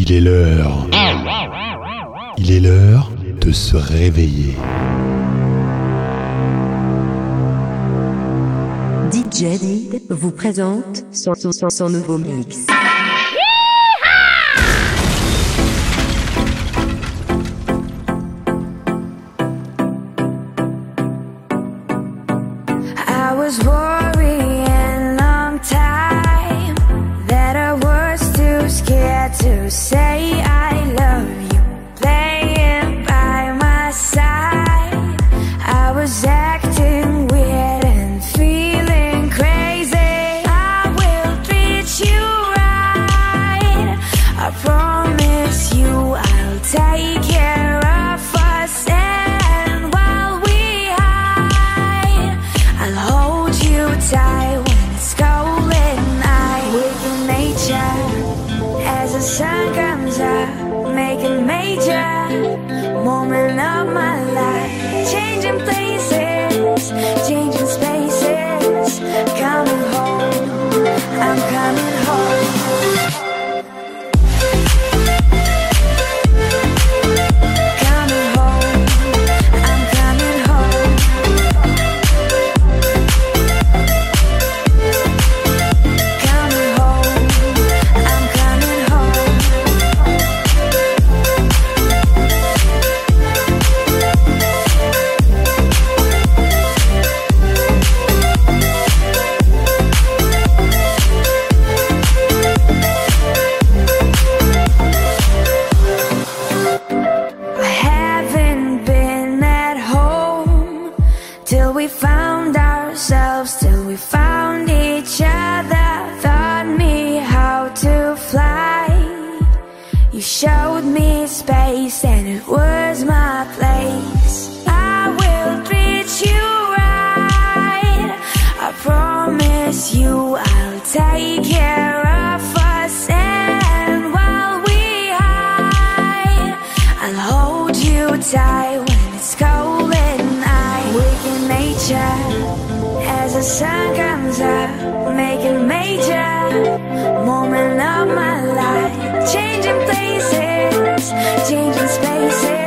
Il est l'heure. Il est l'heure de se réveiller. DJ Did vous présente son, son, son nouveau mix. changing spaces.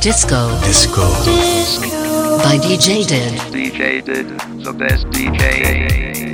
Disco. Disco. Disco. By DJ Did. DJ Did, the best DJ.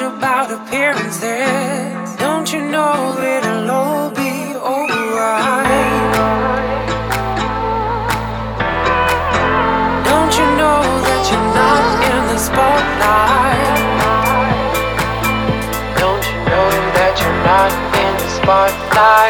about appearances. Don't you know it'll all be alright? Don't you know that you're not in the spotlight? Don't you know that you're not in the spotlight?